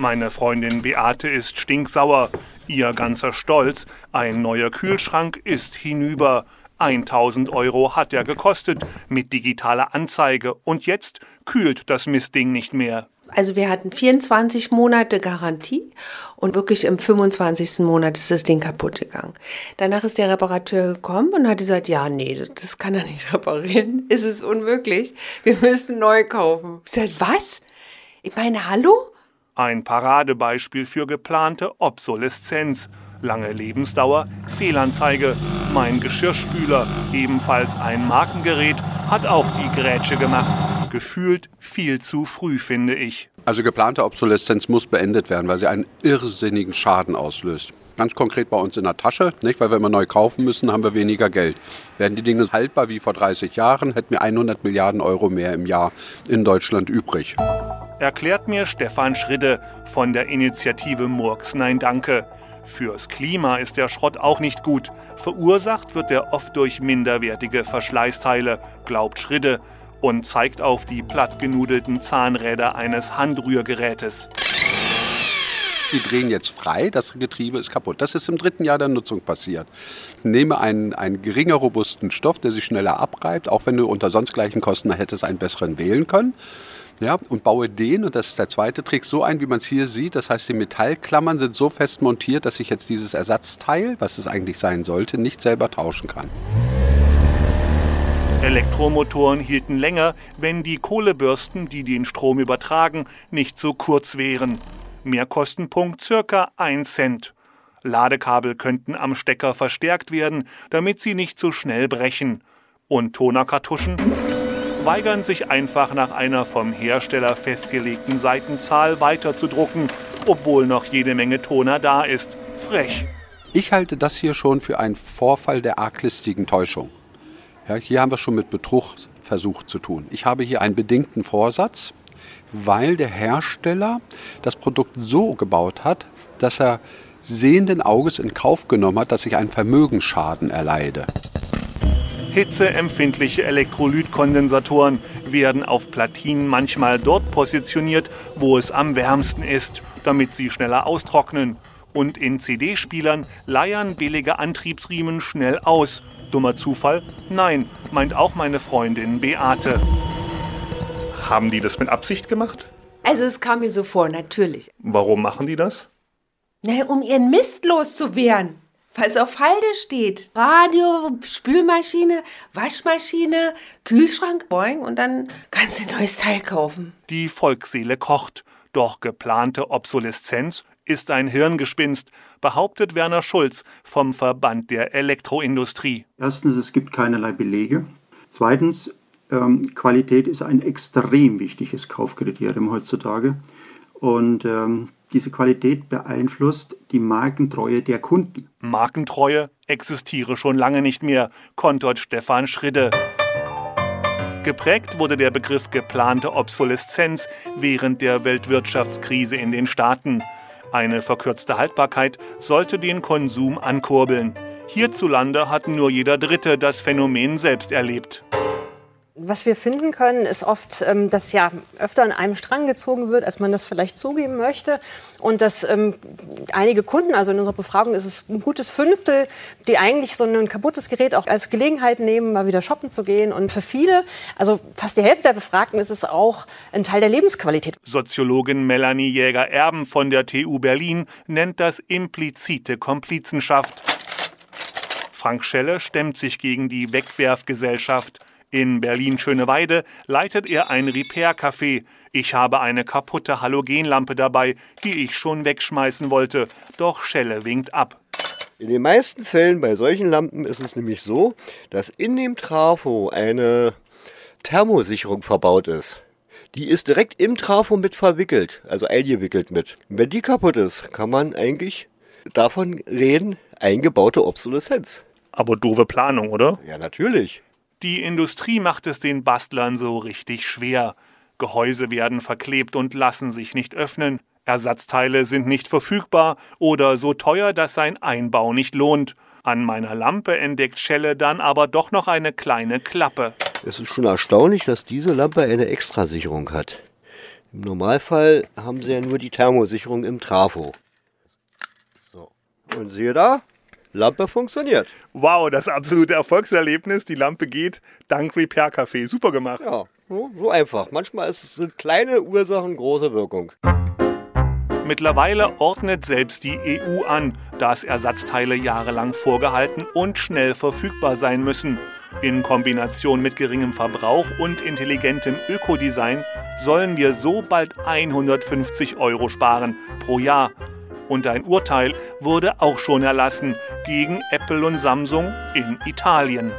Meine Freundin Beate ist stinksauer. Ihr ganzer Stolz, ein neuer Kühlschrank ist hinüber. 1000 Euro hat er gekostet mit digitaler Anzeige und jetzt kühlt das Mistding nicht mehr. Also wir hatten 24 Monate Garantie und wirklich im 25. Monat ist das Ding kaputt gegangen. Danach ist der Reparateur gekommen und hat gesagt, ja, nee, das kann er nicht reparieren. Es ist unmöglich. Wir müssen neu kaufen. Ich sag, was? Ich meine, hallo? Ein Paradebeispiel für geplante Obsoleszenz. Lange Lebensdauer, Fehlanzeige. Mein Geschirrspüler, ebenfalls ein Markengerät, hat auch die Grätsche gemacht. Gefühlt viel zu früh, finde ich. Also geplante Obsoleszenz muss beendet werden, weil sie einen irrsinnigen Schaden auslöst. Ganz konkret bei uns in der Tasche, nicht? weil wir neu kaufen müssen, haben wir weniger Geld. Wären die Dinge haltbar wie vor 30 Jahren, hätten wir 100 Milliarden Euro mehr im Jahr in Deutschland übrig erklärt mir Stefan Schridde von der Initiative Murks Nein Danke. Fürs Klima ist der Schrott auch nicht gut. Verursacht wird er oft durch minderwertige Verschleißteile, glaubt Schridde und zeigt auf die plattgenudelten Zahnräder eines Handrührgerätes. Die drehen jetzt frei, das Getriebe ist kaputt. Das ist im dritten Jahr der Nutzung passiert. Nehme einen, einen geringer robusten Stoff, der sich schneller abreibt, auch wenn du unter sonst gleichen Kosten hättest einen besseren wählen können ja, und baue den, und das ist der zweite Trick, so ein, wie man es hier sieht. Das heißt, die Metallklammern sind so fest montiert, dass ich jetzt dieses Ersatzteil, was es eigentlich sein sollte, nicht selber tauschen kann. Elektromotoren hielten länger, wenn die Kohlebürsten, die den Strom übertragen, nicht so kurz wären. Mehrkostenpunkt circa 1 Cent. Ladekabel könnten am Stecker verstärkt werden, damit sie nicht so schnell brechen. Und Tonerkartuschen? weigern sich einfach nach einer vom Hersteller festgelegten Seitenzahl weiterzudrucken, obwohl noch jede Menge Toner da ist. Frech. Ich halte das hier schon für einen Vorfall der arglistigen Täuschung. Ja, hier haben wir schon mit Betrug versucht zu tun. Ich habe hier einen bedingten Vorsatz, weil der Hersteller das Produkt so gebaut hat, dass er sehenden Auges in Kauf genommen hat, dass ich einen Vermögensschaden erleide. Hitzeempfindliche Elektrolytkondensatoren werden auf Platinen manchmal dort positioniert, wo es am wärmsten ist, damit sie schneller austrocknen. Und in CD-Spielern leiern billige Antriebsriemen schnell aus. Dummer Zufall? Nein, meint auch meine Freundin Beate. Haben die das mit Absicht gemacht? Also es kam mir so vor, natürlich. Warum machen die das? Na, um ihren Mist loszuwerden weil es auf Halde steht. Radio, Spülmaschine, Waschmaschine, Kühlschrank, boing, und dann kannst du ein neues Teil kaufen. Die Volksseele kocht. Doch geplante Obsoleszenz ist ein Hirngespinst, behauptet Werner Schulz vom Verband der Elektroindustrie. Erstens, es gibt keinerlei Belege. Zweitens, ähm, Qualität ist ein extrem wichtiges Kaufkriterium heutzutage. Und ähm, diese Qualität beeinflusst die Markentreue der Kunden. Markentreue existiere schon lange nicht mehr, kontert Stefan Schridde. Geprägt wurde der Begriff geplante Obsoleszenz während der Weltwirtschaftskrise in den Staaten. Eine verkürzte Haltbarkeit sollte den Konsum ankurbeln. Hierzulande hat nur jeder Dritte das Phänomen selbst erlebt. Was wir finden können, ist oft, ähm, dass ja öfter an einem Strang gezogen wird, als man das vielleicht zugeben möchte. Und dass ähm, einige Kunden, also in unserer Befragung ist es ein gutes Fünftel, die eigentlich so ein kaputtes Gerät auch als Gelegenheit nehmen, mal wieder shoppen zu gehen. Und für viele, also fast die Hälfte der Befragten, ist es auch ein Teil der Lebensqualität. Soziologin Melanie Jäger-Erben von der TU Berlin nennt das implizite Komplizenschaft. Frank Schelle stemmt sich gegen die Wegwerfgesellschaft. In Berlin-Schöneweide leitet er ein Repair-Café. Ich habe eine kaputte Halogenlampe dabei, die ich schon wegschmeißen wollte. Doch Schelle winkt ab. In den meisten Fällen bei solchen Lampen ist es nämlich so, dass in dem Trafo eine Thermosicherung verbaut ist. Die ist direkt im Trafo mit verwickelt, also eingewickelt mit. wenn die kaputt ist, kann man eigentlich davon reden, eingebaute Obsoleszenz. Aber doofe Planung, oder? Ja, natürlich. Die Industrie macht es den Bastlern so richtig schwer. Gehäuse werden verklebt und lassen sich nicht öffnen. Ersatzteile sind nicht verfügbar oder so teuer, dass sein Einbau nicht lohnt. An meiner Lampe entdeckt Schelle dann aber doch noch eine kleine Klappe. Es ist schon erstaunlich, dass diese Lampe eine Extrasicherung hat. Im Normalfall haben sie ja nur die Thermosicherung im Trafo. So. Und siehe da, Lampe funktioniert. Wow, das absolute Erfolgserlebnis. Die Lampe geht dank Repair Café. Super gemacht. Ja, so, so einfach. Manchmal ist sind kleine Ursachen, große Wirkung. Mittlerweile ordnet selbst die EU an, dass Ersatzteile jahrelang vorgehalten und schnell verfügbar sein müssen. In Kombination mit geringem Verbrauch und intelligentem Ökodesign sollen wir so bald 150 Euro sparen pro Jahr. Und ein Urteil wurde auch schon erlassen gegen Apple und Samsung in Italien.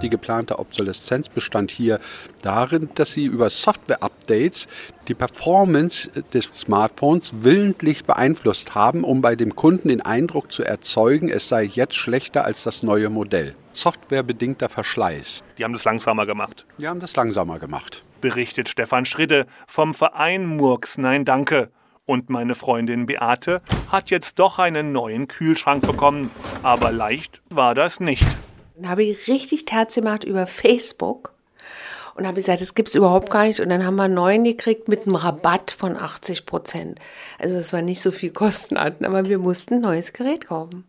Die geplante Obsoleszenz bestand hier darin, dass sie über Software-Updates die Performance des Smartphones willentlich beeinflusst haben, um bei dem Kunden den Eindruck zu erzeugen, es sei jetzt schlechter als das neue Modell. Softwarebedingter Verschleiß. Die haben das langsamer gemacht. Die haben das langsamer gemacht. Berichtet Stefan Schridde vom Verein Murks Nein Danke. Und meine Freundin Beate hat jetzt doch einen neuen Kühlschrank bekommen. Aber leicht war das nicht. Dann habe ich richtig Terz gemacht über Facebook und habe gesagt, das gibt's überhaupt gar nicht. Und dann haben wir einen neuen gekriegt mit einem Rabatt von 80 Prozent. Also es war nicht so viel Kosten hatten, aber wir mussten ein neues Gerät kaufen.